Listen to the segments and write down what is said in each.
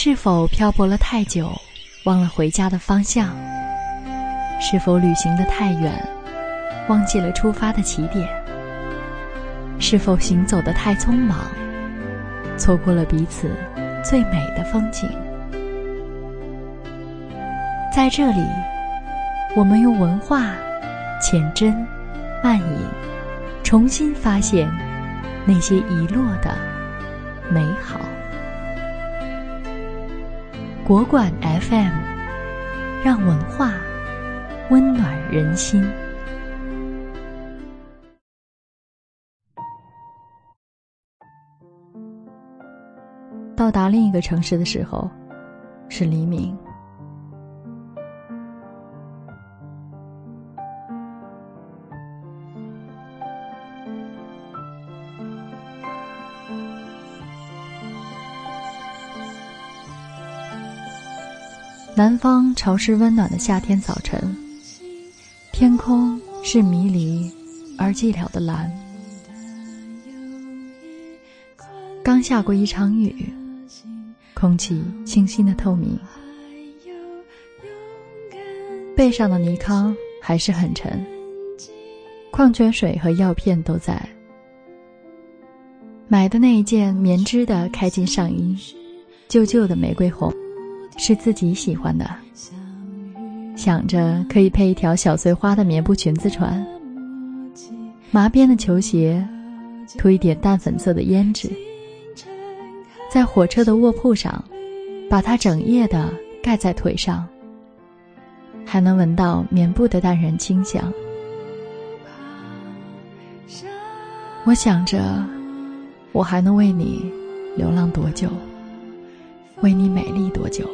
是否漂泊了太久，忘了回家的方向？是否旅行的太远，忘记了出发的起点？是否行走的太匆忙，错过了彼此最美的风景？在这里，我们用文化浅斟慢饮，重新发现那些遗落的美好。国馆 FM，让文化温暖人心。到达另一个城市的时候，是黎明。南方潮湿温暖的夏天早晨，天空是迷离而寂寥的蓝。刚下过一场雨，空气清新的透明，背上的尼康还是很沉，矿泉水和药片都在。买的那一件棉织的开襟上衣，旧旧的玫瑰红。是自己喜欢的，想着可以配一条小碎花的棉布裙子穿，麻边的球鞋，涂一点淡粉色的胭脂，在火车的卧铺上，把它整夜的盖在腿上，还能闻到棉布的淡然清香。我想着，我还能为你流浪多久？为你美丽多久？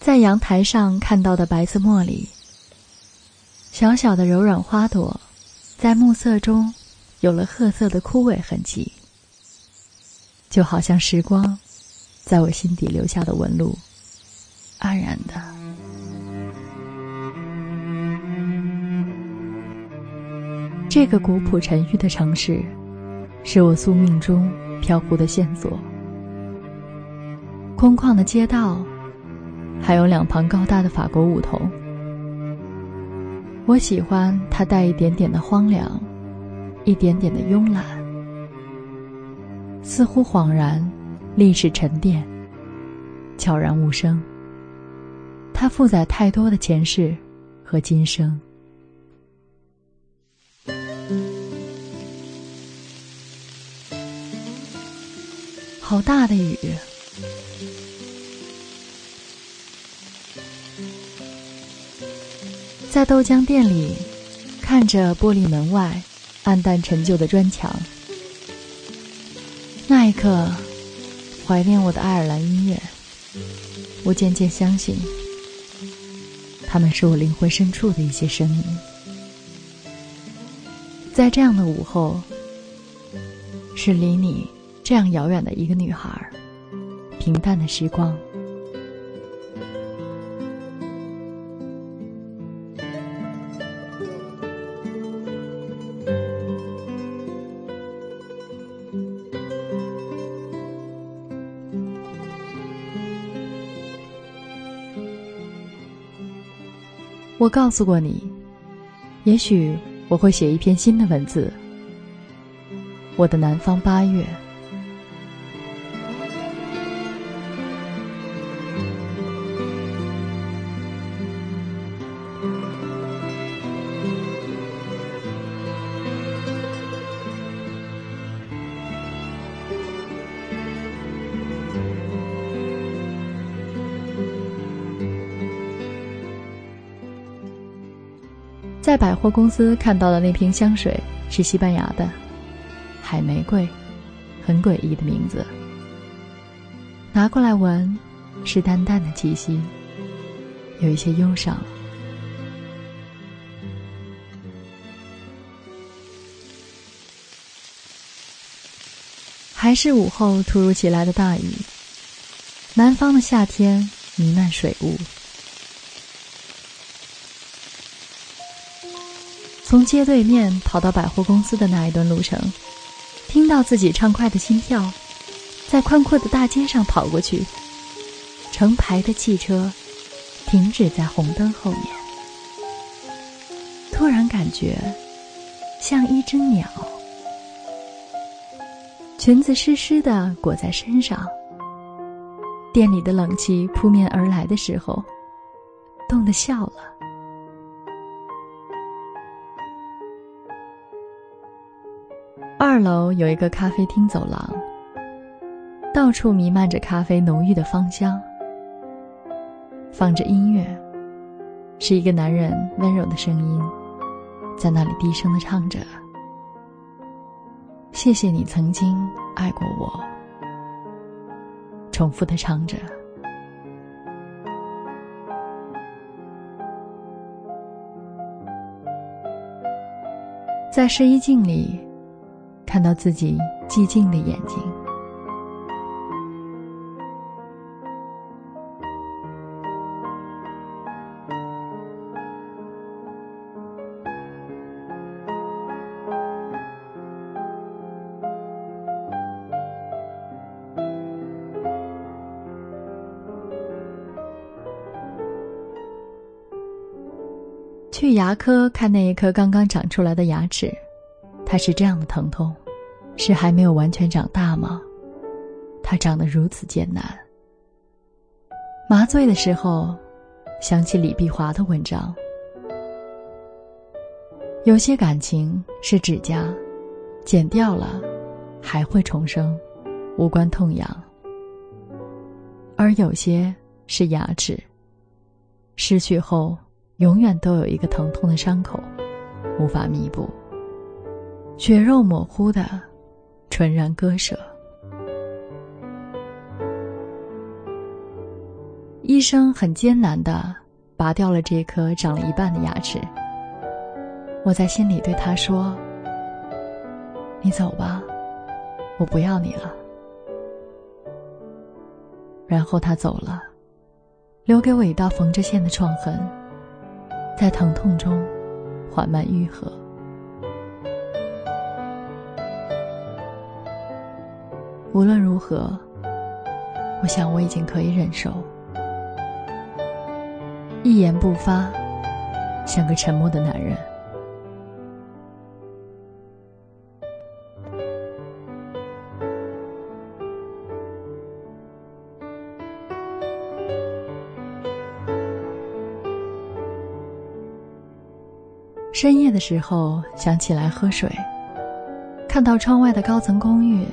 在阳台上看到的白色茉莉，小小的柔软花朵，在暮色中有了褐色的枯萎痕迹，就好像时光在我心底留下的纹路，黯然的。这个古朴沉郁的城市，是我宿命中飘忽的线索。空旷的街道。还有两旁高大的法国梧桐，我喜欢它带一点点的荒凉，一点点的慵懒，似乎恍然，历史沉淀，悄然无声。它负载太多的前世和今生。好大的雨。在豆浆店里，看着玻璃门外暗淡陈旧的砖墙，那一刻，怀念我的爱尔兰音乐。我渐渐相信，他们是我灵魂深处的一些声音。在这样的午后，是离你这样遥远的一个女孩，平淡的时光。我告诉过你，也许我会写一篇新的文字。我的南方八月。百货公司看到的那瓶香水是西班牙的，海玫瑰，很诡异的名字。拿过来闻，是淡淡的气息，有一些忧伤。还是午后突如其来的大雨。南方的夏天弥漫水雾。从街对面跑到百货公司的那一段路程，听到自己畅快的心跳，在宽阔的大街上跑过去。成排的汽车停止在红灯后面，突然感觉像一只鸟，裙子湿湿的裹在身上。店里的冷气扑面而来的时候，冻得笑了。二楼有一个咖啡厅走廊，到处弥漫着咖啡浓郁的芳香。放着音乐，是一个男人温柔的声音，在那里低声的唱着：“谢谢你曾经爱过我。”重复的唱着，在试衣镜里。看到自己寂静的眼睛。去牙科看那一颗刚刚长出来的牙齿。他是这样的疼痛，是还没有完全长大吗？他长得如此艰难。麻醉的时候，想起李碧华的文章：有些感情是指甲，剪掉了，还会重生，无关痛痒；而有些是牙齿，失去后永远都有一个疼痛的伤口，无法弥补。血肉模糊的，纯然割舍。医生很艰难的拔掉了这颗长了一半的牙齿。我在心里对他说：“你走吧，我不要你了。”然后他走了，留给我一道缝着线的创痕，在疼痛中缓慢愈合。无论如何，我想我已经可以忍受。一言不发，像个沉默的男人。深夜的时候，想起来喝水，看到窗外的高层公寓。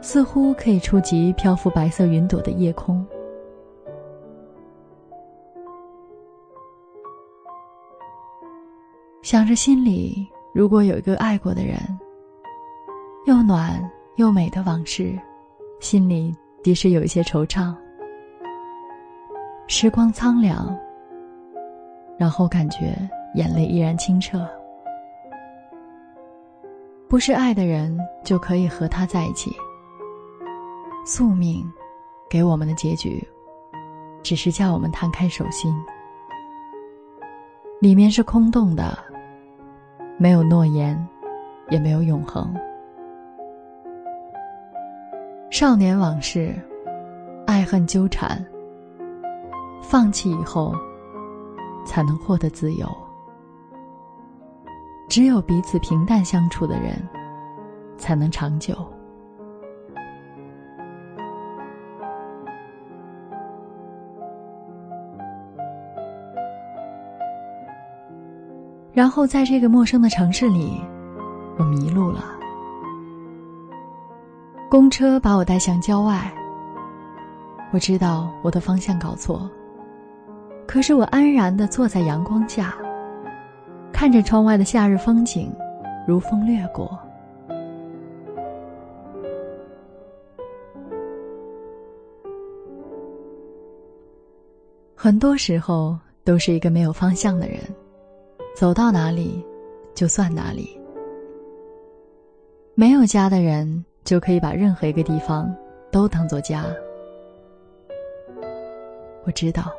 似乎可以触及漂浮白色云朵的夜空，想着心里如果有一个爱过的人，又暖又美的往事，心里的确有一些惆怅。时光苍凉，然后感觉眼泪依然清澈。不是爱的人就可以和他在一起。宿命，给我们的结局，只是叫我们摊开手心，里面是空洞的，没有诺言，也没有永恒。少年往事，爱恨纠缠，放弃以后，才能获得自由。只有彼此平淡相处的人，才能长久。然后，在这个陌生的城市里，我迷路了。公车把我带向郊外。我知道我的方向搞错，可是我安然的坐在阳光下，看着窗外的夏日风景，如风掠过。很多时候都是一个没有方向的人。走到哪里，就算哪里。没有家的人，就可以把任何一个地方都当做家。我知道，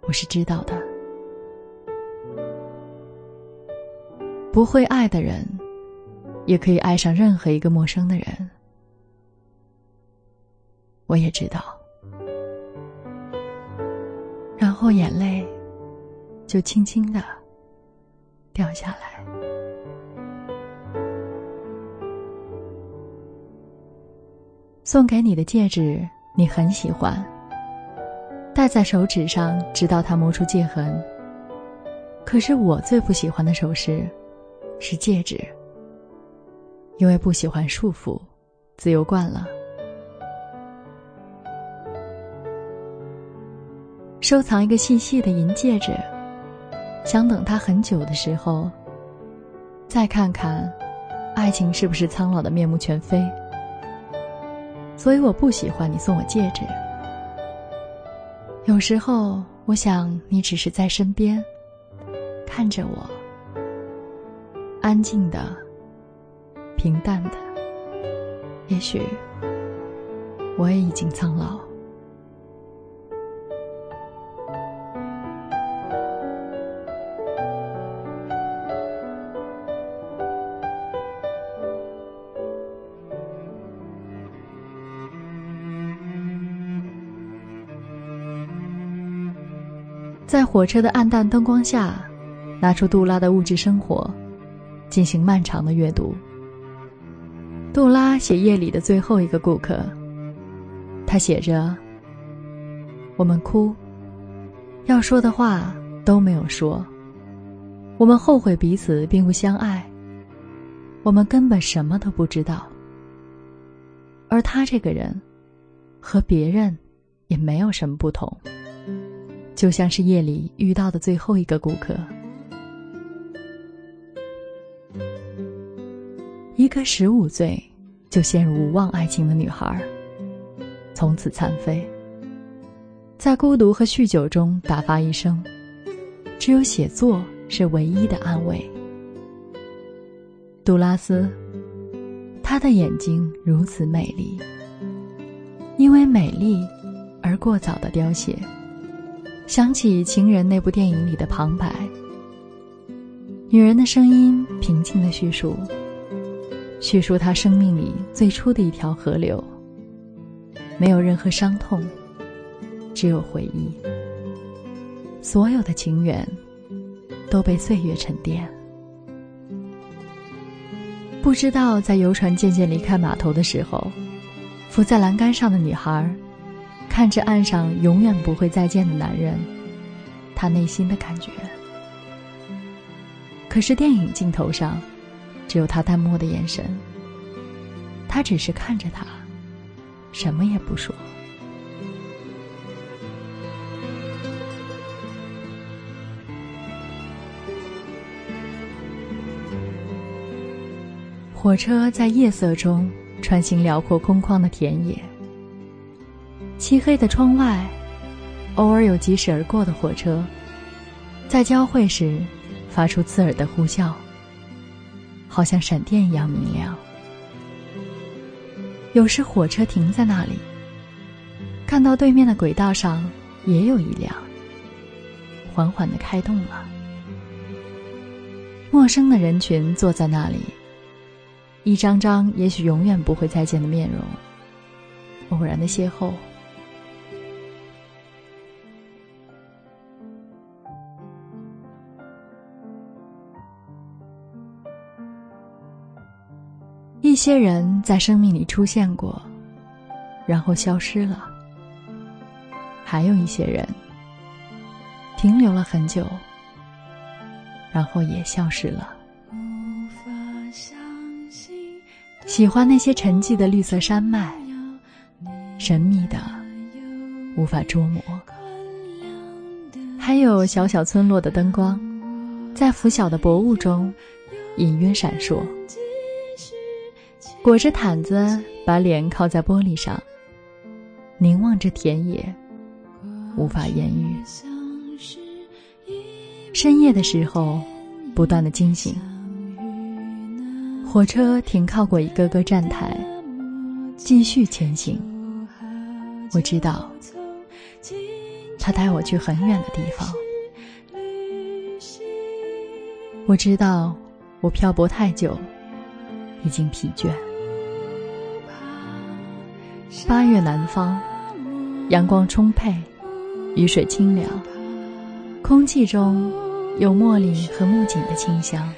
我是知道的。不会爱的人，也可以爱上任何一个陌生的人。我也知道，然后眼泪。就轻轻的掉下来。送给你的戒指，你很喜欢，戴在手指上，直到它磨出戒痕。可是我最不喜欢的首饰，是戒指，因为不喜欢束缚，自由惯了。收藏一个细细的银戒指。想等他很久的时候，再看看，爱情是不是苍老的面目全非？所以我不喜欢你送我戒指。有时候我想你只是在身边，看着我，安静的，平淡的。也许我也已经苍老。在火车的暗淡灯光下，拿出杜拉的物质生活，进行漫长的阅读。杜拉写夜里的最后一个顾客。他写着：“我们哭，要说的话都没有说。我们后悔彼此并不相爱。我们根本什么都不知道。而他这个人，和别人也没有什么不同。”就像是夜里遇到的最后一个顾客，一个十五岁就陷入无望爱情的女孩，从此残废，在孤独和酗酒中打发一生，只有写作是唯一的安慰。杜拉斯，她的眼睛如此美丽，因为美丽而过早的凋谢。想起《情人》那部电影里的旁白，女人的声音平静的叙述，叙述她生命里最初的一条河流。没有任何伤痛，只有回忆。所有的情缘，都被岁月沉淀。不知道在游船渐渐离开码头的时候，浮在栏杆上的女孩。看着岸上永远不会再见的男人，他内心的感觉。可是电影镜头上，只有他淡漠的眼神。他只是看着他，什么也不说。火车在夜色中穿行辽阔空旷的田野。漆黑的窗外，偶尔有疾驶而过的火车，在交汇时发出刺耳的呼啸，好像闪电一样明亮。有时火车停在那里，看到对面的轨道上也有一辆，缓缓的开动了。陌生的人群坐在那里，一张张也许永远不会再见的面容，偶然的邂逅。一些人在生命里出现过，然后消失了；还有一些人停留了很久，然后也消失了。喜欢那些沉寂的绿色山脉，神秘的无法捉摸。还有小小村落的灯光，在拂晓的薄雾中隐约闪烁。裹着毯子，把脸靠在玻璃上，凝望着田野，无法言语。深夜的时候，不断的惊醒。火车停靠过一个个站台，继续前行。我知道，他带我去很远的地方。我知道，我漂泊太久，已经疲倦。八月南方，阳光充沛，雨水清凉，空气中有茉莉和木槿的清香。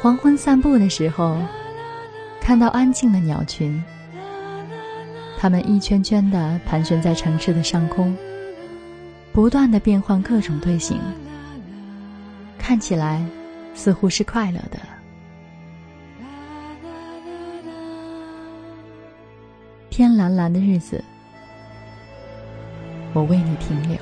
黄昏散步的时候，看到安静的鸟群，它们一圈圈地盘旋在城市的上空，不断地变换各种队形，看起来似乎是快乐的。天蓝蓝的日子，我为你停留。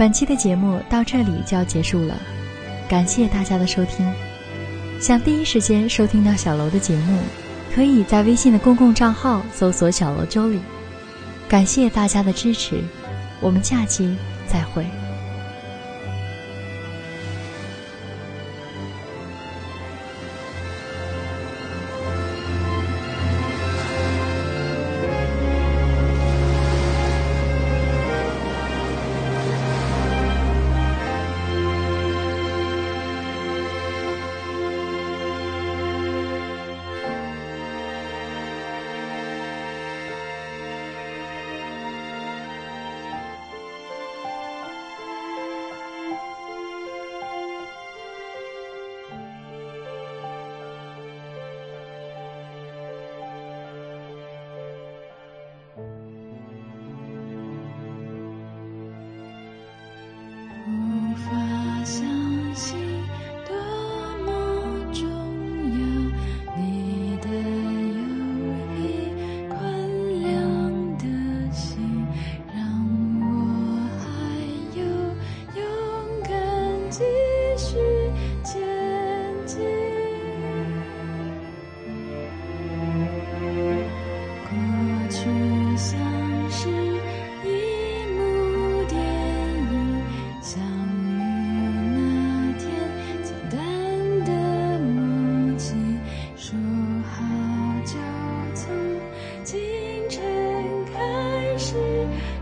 本期的节目到这里就要结束了，感谢大家的收听。想第一时间收听到小楼的节目，可以在微信的公共账号搜索“小楼周礼。感谢大家的支持，我们下期再会。无法。是。